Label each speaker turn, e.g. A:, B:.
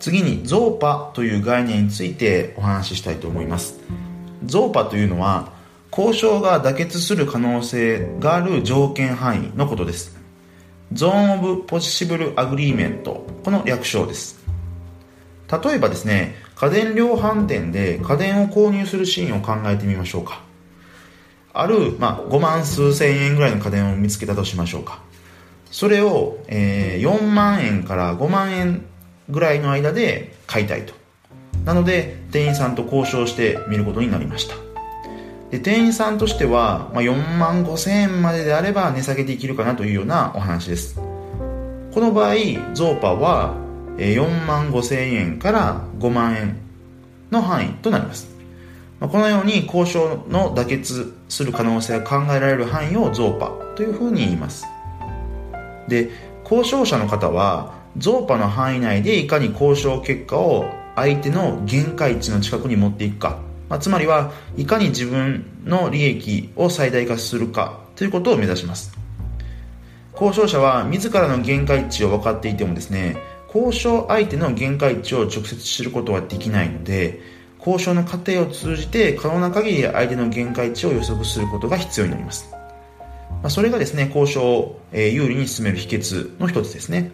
A: 次に ZOPA という概念についてお話ししたいと思います。 ZOPA というのは交渉が妥結する可能性がある条件範囲のことです。 Zone of Possible Agreement この略称です。例えばですね家電量販店で家電を購入するシーンを考えてみましょうか。ある、まあ、5万数千円ぐらいの家電を見つけたとしましょうか。それを、えー、4万円から5万円ぐらいの間で買いたいと。なので店員さんと交渉してみることになりました。で店員さんとしては、まあ、4万5千円までであれば値下げできるかなというようなお話です。この場合ゾーパは4万5千円から5万円の範囲となります。まあこのように交渉の妥結する可能性が考えられる範囲をゾーパというふうに言います。で交渉者の方はゾーパの範囲内でいかに交渉結果を相手の限界値の近くに持っていくか、まあ、つまりはいかに自分の利益を最大化するか。ということを目指します。交渉者は自らの限界値を分かっていてもですね交渉相手の限界値を直接知ることはできないので交渉の過程を通じて可能な限り相手の限界値を予測することが必要になります、まあ、それがですね交渉を有利に進める秘訣の一つですね。